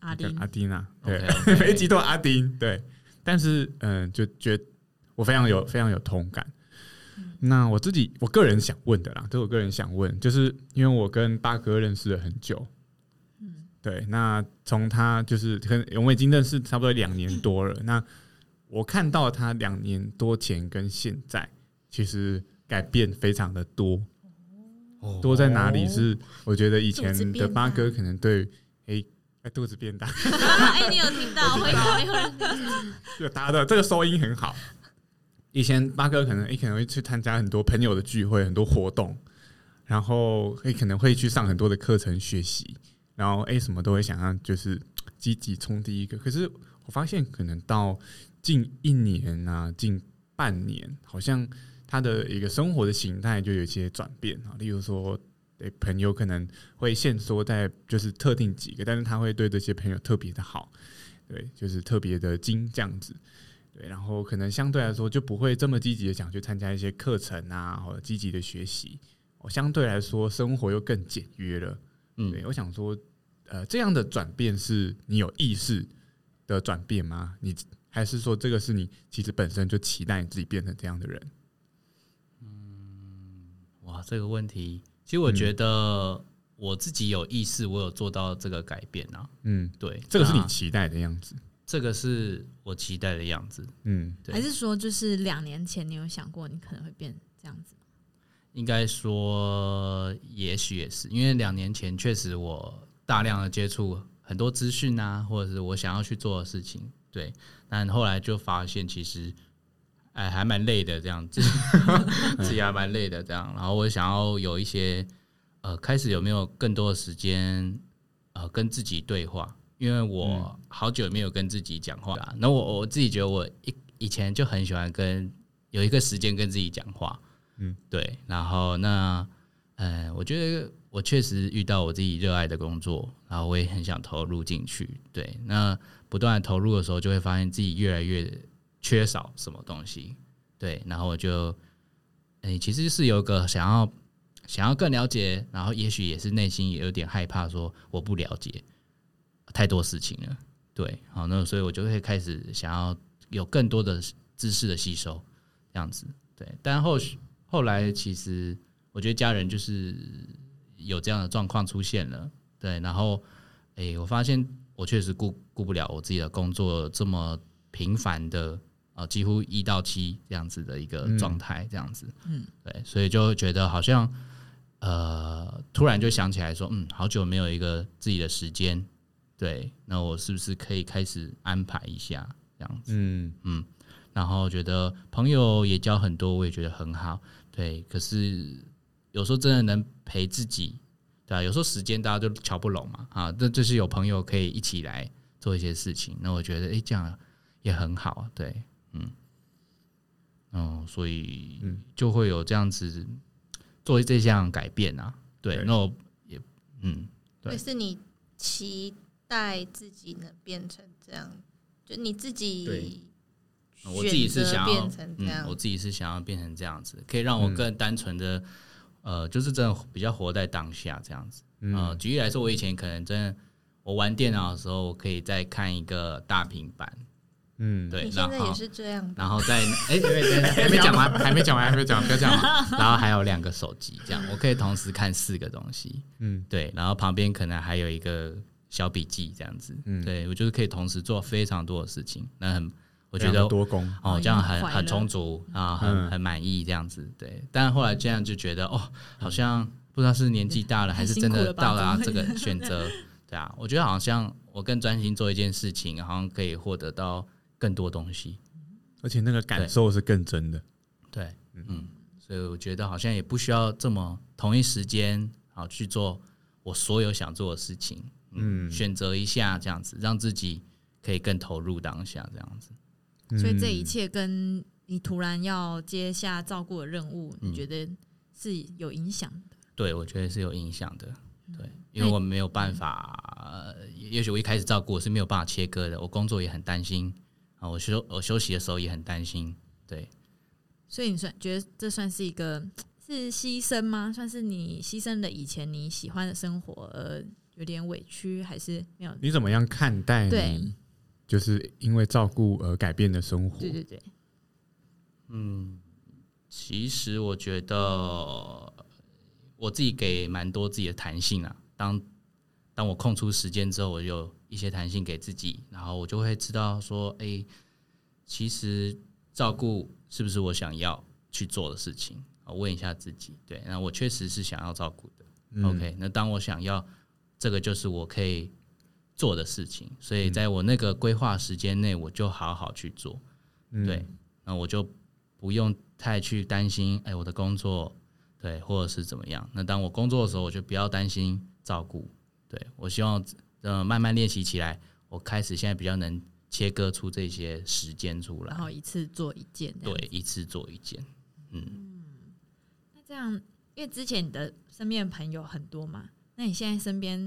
阿丁。阿丁啊，对。一集都阿丁，对，但是嗯，就觉得我非常有非常有同感。那我自己我个人想问的啦，这是我个人想问，就是因为我跟八哥认识了很久，嗯。对，那从他就是可能我们已经认识差不多两年多了，那我看到他两年多前跟现在其实改变非常的多，多在哪里是？我觉得以前的八哥可能对诶哎，肚子变大，哎，你有听到？会有人就 大家的这个收音很好。以前八哥可能也可能会去参加很多朋友的聚会，很多活动，然后也可能会去上很多的课程学习，然后哎什么都会想要就是积极冲第一个。可是我发现可能到近一年啊，近半年，好像他的一个生活的形态就有一些转变啊。例如说，对朋友可能会限缩在就是特定几个，但是他会对这些朋友特别的好，对，就是特别的精这样子。对，然后可能相对来说就不会这么积极的想去参加一些课程啊，或者积极的学习。我相对来说生活又更简约了。嗯，对，我想说，呃，这样的转变是你有意识的转变吗？你还是说这个是你其实本身就期待你自己变成这样的人？这个问题，其实我觉得我自己有意识，我有做到这个改变啊。嗯，对，这个是你期待的样子。这个是我期待的样子，嗯，还是说就是两年前你有想过你可能会变这样子？吗？应该说，也许也是，因为两年前确实我大量的接触很多资讯啊，或者是我想要去做的事情，对，但后来就发现其实，哎，还蛮累的这样子，自己还蛮累的这样，然后我想要有一些，呃，开始有没有更多的时间，呃，跟自己对话。因为我好久没有跟自己讲话了，那我我自己觉得我以以前就很喜欢跟有一个时间跟自己讲话，嗯，对，然后那，呃，我觉得我确实遇到我自己热爱的工作，然后我也很想投入进去，对，那不断投入的时候，就会发现自己越来越缺少什么东西，对，然后我就，哎，其实是有个想要想要更了解，然后也许也是内心也有点害怕，说我不了解。太多事情了，对，好，那所以我就会开始想要有更多的知识的吸收，这样子，对。但后续后来其实我觉得家人就是有这样的状况出现了，对。然后，哎，我发现我确实顾顾不了我自己的工作这么频繁的啊，几乎一到七这样子的一个状态，这样子，嗯，对。所以就觉得好像呃，突然就想起来说，嗯，好久没有一个自己的时间。对，那我是不是可以开始安排一下这样子？嗯嗯，然后觉得朋友也交很多，我也觉得很好。对，可是有时候真的能陪自己，对啊，有时候时间大家都瞧不拢嘛，啊，这就是有朋友可以一起来做一些事情。那我觉得，哎，这样也很好。对，嗯，哦，所以就会有这样子做这项改变啊。对，那我也嗯，对，是你期。待自己能变成这样，就你自己，我自己是想要变成这样，我自己是想要变成这样子，可以让我更单纯的，呃，就是真的比较活在当下这样子。嗯，举例来说，我以前可能真的，我玩电脑的时候，我可以再看一个大平板，嗯，对，现在也是这样，然后再哎，还没讲完，还没讲完，还没讲完，不要讲完。然后还有两个手机，这样我可以同时看四个东西，嗯，对，然后旁边可能还有一个。小笔记这样子，嗯，对我就是可以同时做非常多的事情，那很我觉得多功哦，这样很很充足啊，很很满意这样子，对。但后来这样就觉得哦，好像不知道是年纪大了还是真的到了这个选择，对啊，我觉得好像我更专心做一件事情，好像可以获得到更多东西，而且那个感受是更真的，对，嗯，所以我觉得好像也不需要这么同一时间好去做我所有想做的事情。嗯，选择一下这样子，让自己可以更投入当下这样子。所以这一切跟你突然要接下照顾的任务，你觉得是有影响的？对，我觉得是有影响的。对，因为我没有办法，也许我一开始照顾我是没有办法切割的。我工作也很担心啊，我休我休息的时候也很担心。对，所以你算觉得这算是一个 是牺牲吗？算是你牺牲了以前你喜欢的生活而。有点委屈，还是没有？你怎么样看待？对，就是因为照顾而改变的生活。对对对。嗯，其实我觉得我自己给蛮多自己的弹性啊。当当我空出时间之后，我有一些弹性给自己，然后我就会知道说，哎，其实照顾是不是我想要去做的事情？我问一下自己。对，那我确实是想要照顾的。OK，那当我想要。这个就是我可以做的事情，所以在我那个规划时间内，我就好好去做。嗯对，那我就不用太去担心，哎，我的工作对，或者是怎么样。那当我工作的时候，我就不要担心照顾。对我希望呃慢慢练习起来，我开始现在比较能切割出这些时间出来，然后一次做一件，对，一次做一件。嗯，那这样，因为之前你的身边的朋友很多嘛，那你现在身边，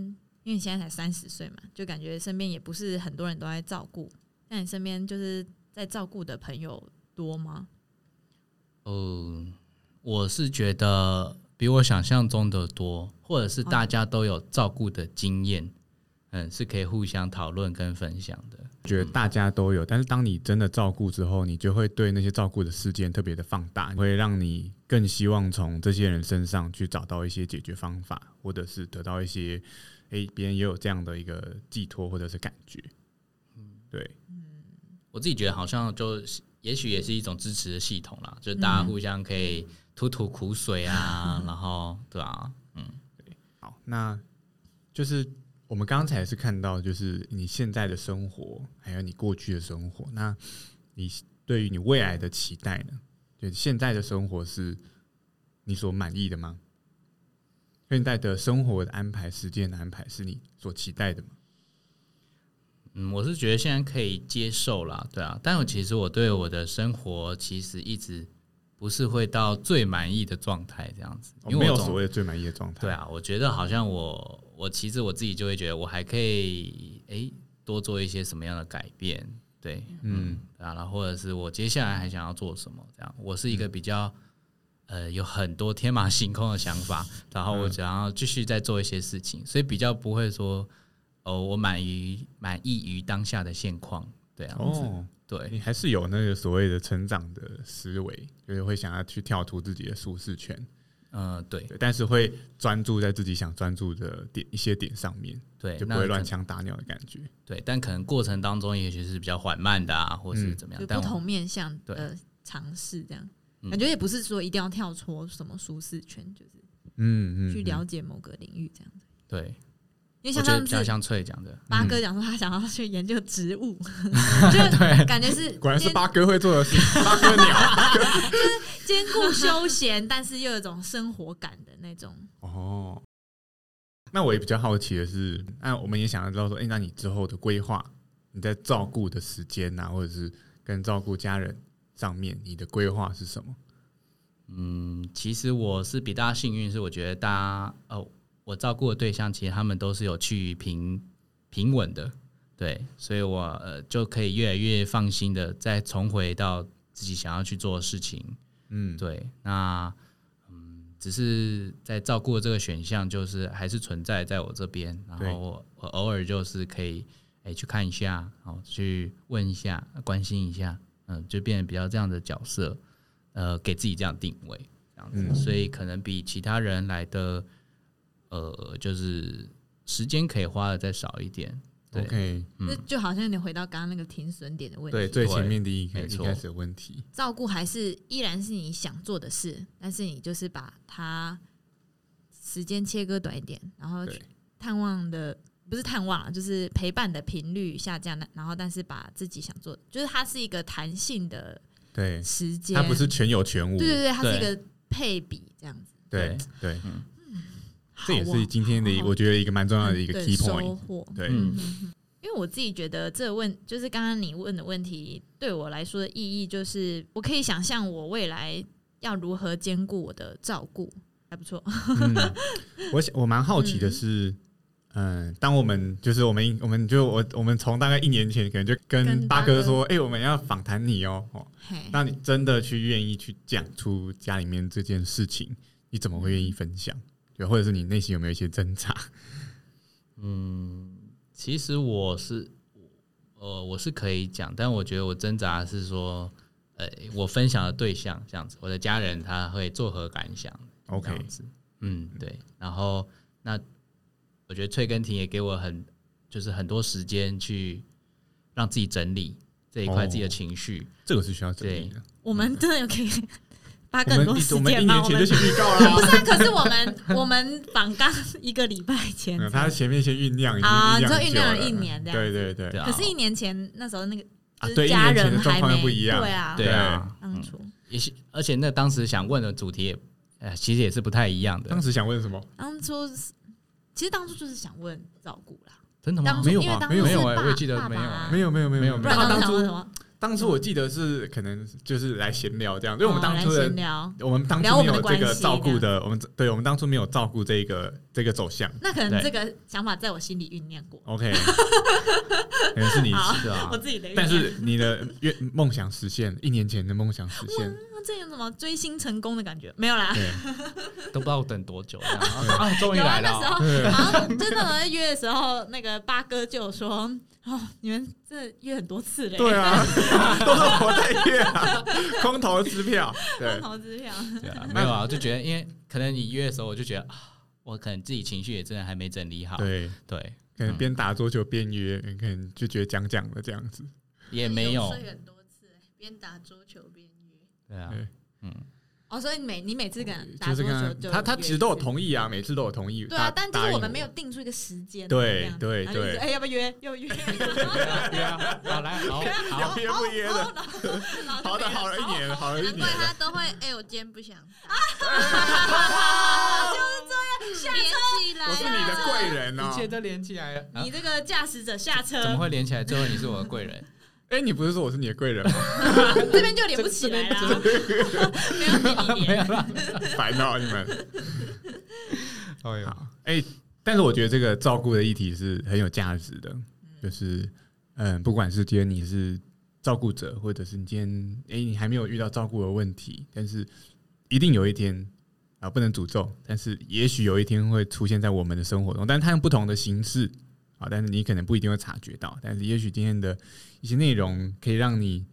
因为你现在才三十岁嘛，就感觉身边也不是很多人都在照顾。那你身边就是在照顾的朋友多吗？呃，我是觉得比我想象中的多，或者是大家都有照顾的经验，嗯，是可以互相讨论跟分享的。觉得大家都有，但是当你真的照顾之后，你就会对那些照顾的事件特别的放大，会让你更希望从这些人身上去找到一些解决方法，或者是得到一些，诶，别人也有这样的一个寄托或者是感觉。对，我自己觉得好像就也许也是一种支持的系统啦，就是大家互相可以吐吐苦水啊，然后对啊，嗯，对好，那就是我们刚才是看到，就是你现在的生活，还有你过去的生活。那你对于你未来的期待呢？就现在的生活是你所满意的吗？现在的生活的安排、时间的安排是你所期待的吗？嗯，我是觉得现在可以接受啦，对啊，但我其实我对我的生活其实一直不是会到最满意的状态这样子，哦没有因为我总所谓的最满意的状态。对，啊，我觉得好像我我其实我自己就会觉得我还可以诶多做一些什么样的改变，对，嗯对啊，然后或者是我接下来还想要做什么，这样，我是一个比较。呃，有很多天马行空的想法，然后我想要继续再做一些事情，所以比较不会说，哦，我满于满意于当下的现况，这样子。哦，对，你还是有那个所谓的成长的思维，就是会想要去跳出自己的舒适圈，嗯、对。对，但是会专注在自己想专注的点一些点上面，对，就不会乱枪打鸟的感觉。对，但可能过程当中也许是比较缓慢的啊，或是嗯怎么样，不同面向的尝试，这样。嗯。感觉也不是说一定要跳出什么舒适圈，就是嗯嗯，去了解某个领域这样子。对，因为我像上次觉得比较像翠讲的，八哥讲说他想要去研究植物，就感觉是 果然是八哥会做的事，八哥鸟。就是兼顾休闲，但是又有一种生活感的那种。哦，那我也比较好奇的是，那我们也想要知道说，哎、那你之后的规划，你在照顾的时间呐、或者是跟照顾家人上面，你的规划是什么？嗯，其实我是比大家幸运，是我觉得大家哦，我照顾的对象其实他们都是有趋于平平稳的，对，所以我呃就可以越来越放心的再重回到自己想要去做的事情，嗯，对，那嗯，只是在照顾的这个选项，就是还是存在在我这边，然后我我偶尔就是可以哎、去看一下，然后，去问一下，关心一下，嗯，就变得比较这样的角色，呃，给自己这样定位，这样子，嗯。所以可能比其他人来的，呃，就是时间可以花的再少一点，对。OK，嗯。就就好像你回到刚刚那个停损点的问题，对，最前面的一开始的问题，照顾还是依然是你想做的事，但是你就是把它时间切割短一点，然后对。探望的不是探望啊，就是陪伴的频率下降，然后但是把自己想做的，就是它是一个弹性的对，时间，它不是全有全无，对对对，它是一个配比这样子。对对，好这也是今天的我觉得一个蛮重要的一个对 key point，对，嗯。因为我自己觉得这个问就是刚刚你问的问题，对我来说的意义就是，我可以想象我未来要如何兼顾我的照顾，还不错。嗯，我想我蛮好奇的是，嗯，当我们就是我们我们就我我们从大概一年前可能就跟跟八哥说，哎、我们要访谈你哦，哦，嘿，那你真的去愿意去讲出家里面这件事情，你怎么会愿意分享？对，或者是你内心有没有一些挣扎？嗯，其实我是，呃，我是可以讲，但我觉得我挣扎的是说，呃，我分享的对象这样子，我的家人他会作何感想 OK 这样子，嗯，对。然后那我觉得翠根婷也给我很，就是很多时间去让自己整理这一块哦自己的情绪，这个是需要整理的。我们真的有可以八个很多我们一我们一时间吗？我们年前就先预告了。不。是啊，可是我们我们榜刚一个礼拜前他前面先酝酿，啊，你说很久酝酿了了一年这样，对对对。可是，一年前那时候那个啊对，一就是家年前的状人还没况又不一样，对啊，对啊，当初。也是而且那当时想问的主题也，呃，其实也是不太一样的。当。时想问什么？当初是其实当初就是想问照顾啦，真的吗？没有吧？因为当没有没有欸我也记得没有啊。没有没有没有。没有不然当当初时想问什么？当初我记得是可能就是来闲聊这样，因为我们当初的闲聊，我们当初没有这个照顾的，我们对我们当初没有照顾这个这个走向。那可能对这个想法在我心里酝酿过，OK，可能是你，好是啊。我，自己的。但是你的愿梦想实现，一年前的梦想实现，那这有什么追星成功的感觉？没有啦。对，都不知道等多久这样啊，终于来了哦。那时候对好像真的在约的时候，那个八哥就有说：“哦，你们这约很多次嘞，对啊，都是我在约啊，空头支票，对，空投支票。对啊，没有啊，就觉得因为可能你约的时候，我就觉得啊，我可能自己情绪也真的还没整理好。对，对，可能边打桌球边约，可能就觉得讲讲的这样子，也没有。睡很多次，边打桌球边约。对啊对，嗯，哦，所以你每你每次跟他打就是桌球他他他其实都有。同意啊，每次都有同意，对啊，但就是我们没有定出一个时间。对对对哎，要不要约？要不要约？对啊，好来，好 好，约不约的，好好的好了一年，好了一难怪他都会，哎、我今天不想打，就是这样，连起来啊，我是你的贵人一哦。切都连起来了。啊你这个驾驶者下车，怎么会连起来？最后你是我的贵人。哎，你不是说我是你的贵人吗？这边就连不起来啦？没有给你连。没有啦。烦哦，你们。哎呦，好，哎、但是我觉得这个照顾的议题是很有价值的，就是嗯，不管是今天你是照顾者，或者是你今天哎、你还没有遇到照顾的问题，但是一定有一天啊，不能诅咒，但是也许有一天会出现在我们的生活中，但是它用不同的形式啊，但是你可能不一定会察觉到，但是也许今天的一些内容可以让你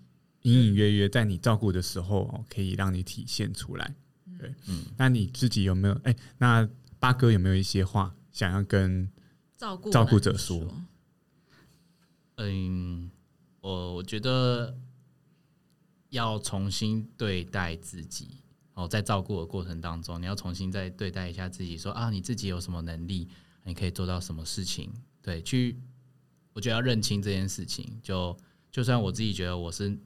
隐隐约约在你照顾的时候，哦可以让你体现出来。对，嗯那你自己有没有？哎、那八哥有没有一些话想要跟照顾照顾者说嗯，我我觉得要重新对待自己哦，在照顾的过程当中，你要重新再对待一下自己，说啊，你自己有什么能力，你可以做到什么事情？对，去，我觉得要认清这件事情。就就算我自己觉得我是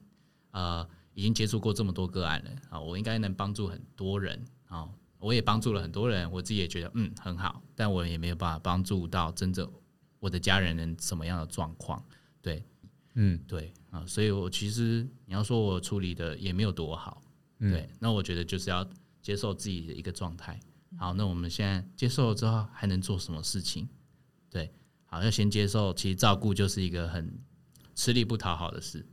呃已经接触过这么多个案了啊，我应该能帮助很多人啊，我也帮助了很多人，我自己也觉得嗯很好，但我也没有办法帮助到真正我的家人能什么样的状况。对嗯对啊，所以我其实你要说我处理的也没有多好，嗯对，那我觉得就是要接受自己的一个状态。好，那我们现在接受了之后，还能做什么事情？对，好，要先接受，其实照顾就是一个很吃力不讨好的事，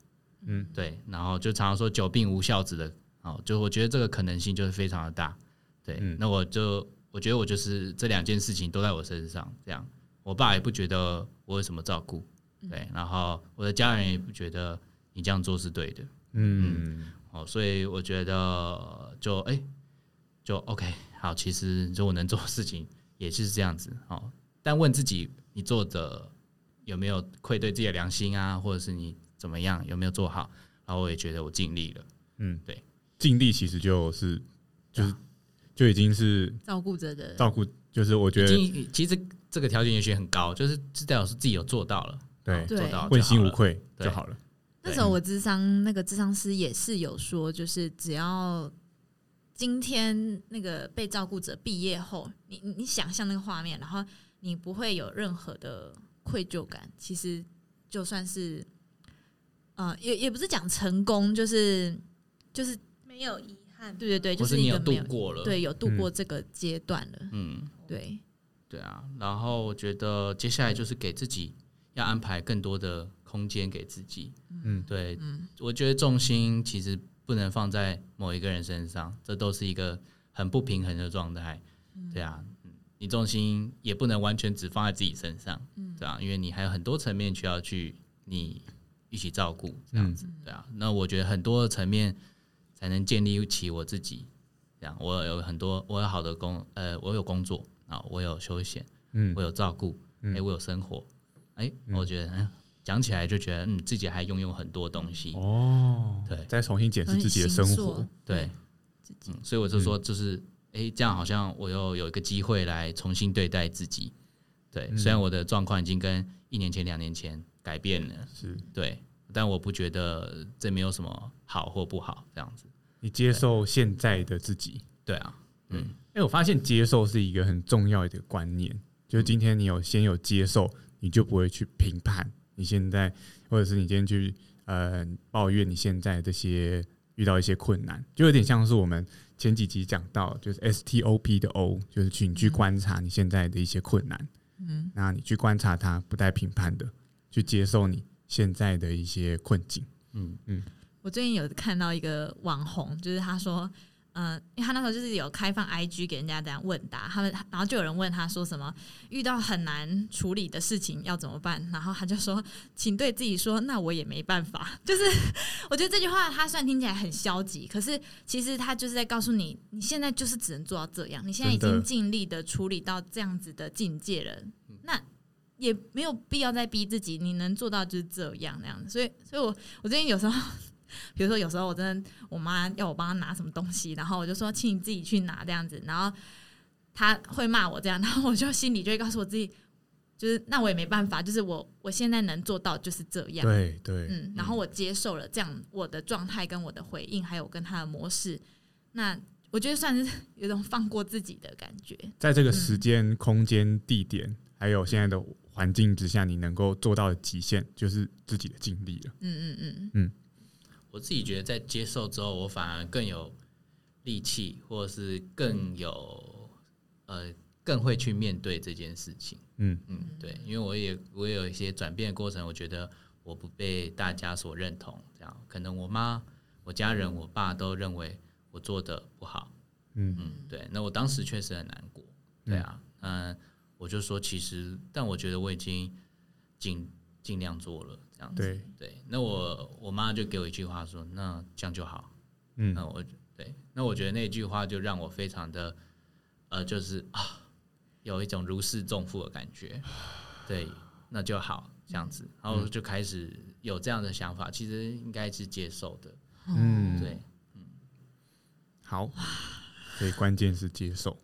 嗯，对，然后就常常说久病无孝子的，哦，就我觉得这个可能性就是非常的大，对，嗯。那我就我觉得我就是这两件事情都在我身上，这样，我爸也不觉得我有什么照顾，对，然后我的家人也不觉得你这样做是对的，嗯。哦，所以我觉得就哎、就 OK，好，其实就我能做的事情也是这样子哦。但问自己，你做的有没有愧对自己的良心啊，或者是你怎么样有没有做好？然后我也觉得我尽力了。嗯，对，尽力其实就是就是就已经是照顾者的照顾，就是我觉已得经其实这个条件也许很高，就是至少是自己有做到了，对哦做到问心无。愧就好了。那时候我智商那个智商师也是有说，就是只要今天那个被照顾者毕业后，你你你想象那个画面，然后你不会有任何的愧疚感，其实就算是呃，也也不是讲成功，就是就是没有遗憾。对对对，就是你有度过了，对有度过这个阶段了，嗯，对，对啊。然后我觉得接下来就是给自己要安排更多的空间给自己，嗯对，嗯我觉得重心其实不能放在某一个人身上，这都是一个很不平衡的状态。对啊，嗯你重心也不能完全只放在自己身上，对啊，因为你还有很多层面需要去你一起照顾，这样子，对啊。那我觉得很多的层面才能建立起我自己。这样，我有很多，我有好的工，呃，我有工作啊，我有休闲，嗯。我有照顾，哎、嗯我有生活，哎、我觉得，嗯，讲起来就觉得，嗯，自己还拥有很多东西，哦，对。再重新检视自己的生活。对，嗯，所以我就说，就是哎、诶这样好像我又有一个机会来重新对待自己。对，嗯虽然我的状况已经跟一年前、两年前改变了，是对，但我不觉得这没有什么好或不好，这样子。你接受现在的自己。对啊，嗯，哎、我发现接受是一个很重要的观念，就是今天你有先有接受，你就不会去评判你现在，或者是你今天去呃抱怨你现在这些遇到一些困难，就有点像是我们前几集讲到，就是 S T O P 的 O，就是去你去观察你现在的一些困难，嗯，那你去观察它，不带评判的去接受你现在的一些困境。嗯。我最近有看到一个网红，就是他说，嗯、因为他那时候就是有开放 IG 给人家这样问答，他们然后就有人问他说什么遇到很难处理的事情要怎么办，然后他就说，请对自己说，那我也没办法。就是我觉得这句话他虽然听起来很消极，可是其实他就是在告诉你，你现在就是只能做到这样，你现在已经尽力的处理到这样子的境界了，那。也没有必要再逼自己，你能做到就是这样那样子。所以，所以我我最近有时候比如说有时候我真的我妈要我帮她拿什么东西，然后我就说请你自己去拿这样子，然后她会骂我这样，然后我就心里就会告诉我自己，就是那我也没办法，就是我我现在能做到就是这样，对对，嗯，然后我接受了这样我的状态跟我的回应，还有跟她的模式，那我觉得算是有种放过自己的感觉，在这个时间、空间、地点，还有现在的环境之下，你能够做到的极限，就是自己的尽力了。嗯嗯嗯我自己觉得在接受之后，我反而更有力气，或者是更有呃更会去面对这件事情。嗯嗯，对，因为我也我也有一些转变的过程，我觉得我不被大家所认同，这样可能我妈、我家人、我爸都认为我做的不好。嗯嗯，对，那我当时确实很难过。对啊，嗯，我就说其实，但我觉得我已经尽尽量做了，这样子。对，对，那我我妈就给我一句话说：“那这样就好。”嗯那我对，那我觉得那句话就让我非常的呃，就是啊，有一种如释重负的感觉。对，那就好这样子，然后就开始有这样的想法，其实应该是接受的。嗯，对，好，所以关键是接受。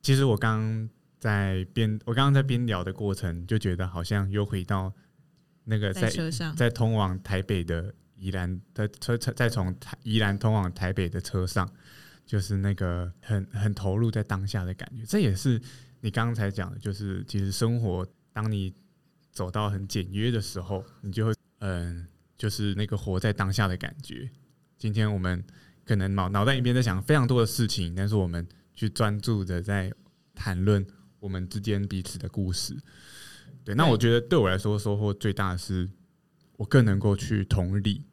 其实我刚刚在边，我刚刚在边聊的过程，就觉得好像又回到那个在在车上，在通往台北的宜兰的车车，再从台宜兰通往台北的车上，就是那个很很投入在当下的感觉。这也是你刚才讲的，就是其实生活，当你走到很简约的时候，你就会嗯，就是那个活在当下的感觉。今天我们可能脑脑袋里面在想非常多的事情，但是我们去专注的在谈论我们之间彼此的故事。对，那我觉得对我来说收获最大的是，我更能够去同理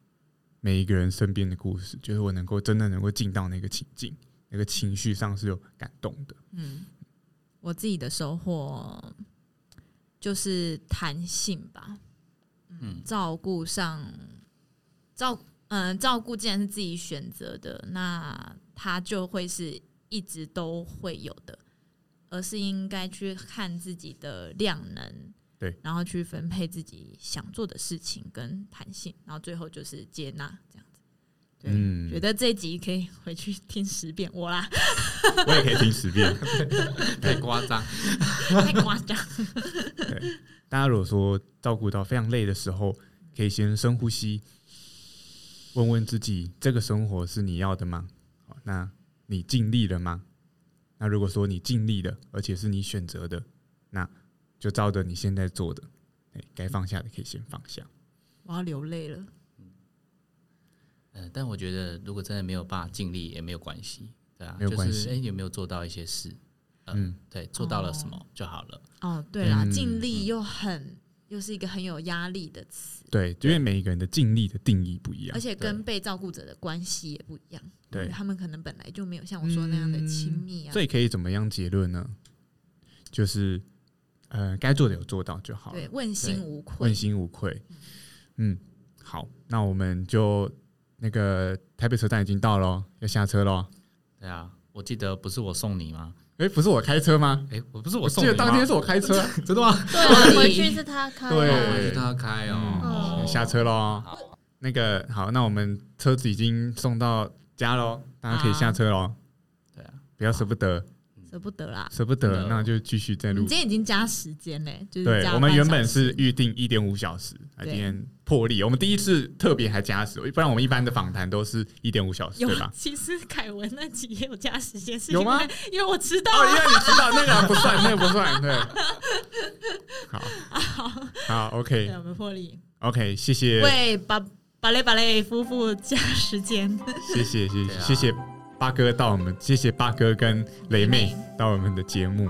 每一个人身边的故事，就是我能够真的能够进到那个情境，那个情绪上是有感动的。嗯，我自己的收获就是弹性吧，嗯照顾上照嗯、照顾既然是自己选择的，那它就会是一直都会有的，而是应该去看自己的量能，对，然后去分配自己想做的事情跟弹性，然后最后就是接纳这样子。对，嗯觉得这一集可以回去听十遍我啦，我也可以听十遍。太夸张。太夸张。大家如果说照顾到非常累的时候，可以先深呼吸，问问自己：这个生活是你要的吗？好，那你尽力了吗？那如果说你尽力了，而且是你选择的，那就照着你现在做的，哎该放下的可以先放下。我要流泪了。嗯，但我觉得如果真的没有办法尽力也没有关系，对啊，没有关系就是哎、有没有做到一些事？呃、嗯，对，做到了什么就好了。哦，对啦，嗯尽力又很又是一个很有压力的词，对，因为每一个人的尽力的定义不一样而。且跟被照顾者的关系也不一样。对他们可能本来就没有像我说那样的亲密啊。所以可以怎么样结论呢？就是呃，该做的有做到就好了。对，问心无愧问。心无愧。嗯，好，那我们就那个台北车站已经到了哦，要下车喽。对啊，我记得不是我送你吗？哎、不是我开车吗？哎、我不是我我送你吗？记得当天是我开车，真的吗？对啊，回去是他开对啊，回去他开哦。嗯下车喽。那个好，那我们车子已经送到家喽，大家可以下车喽。对啊，不要舍不得，舍不得啦。舍不得，那就继续再录今。天已经加时间嘞，就是对，我们原本是预定一点五小时，啊，今天破例，我们第一次特别还加时，不然我们一般的访谈都是一点五小时，对吧？其实凯文那集也有加时间，是有吗因为因为我迟到哦，因。为你知道那个不算，那个不算，对。好，好，OK，OK，、对，我们破例 OK，谢谢，为巴巴雷巴雷夫妇加时间。谢谢，谢谢，啊谢谢八哥到我们，谢谢八哥跟雷妹到我们的节目，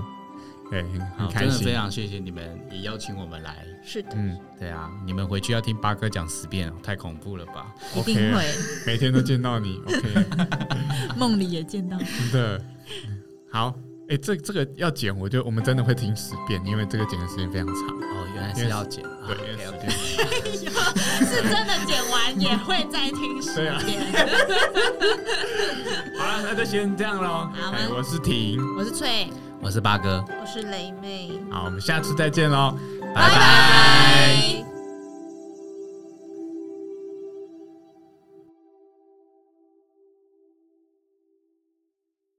哎，很开心。真的非，常谢谢你们也邀请我们来。是的，嗯。对啊，你们回去要听八哥讲十遍哦，太恐怖了吧？一定会，每天都见到你，OK，梦里也见到，真的。好。哎、这这个要剪，我就我们真的会听十遍，因为这个剪的时间非常长。哦，原来是要剪，对，因为时 OK，OK 间 是真的剪完也会再听十遍。好了，那就先这样喽。好哎我是婷，我是翠，我是八哥，我是雷妹，好，我们下次再见喽，拜拜。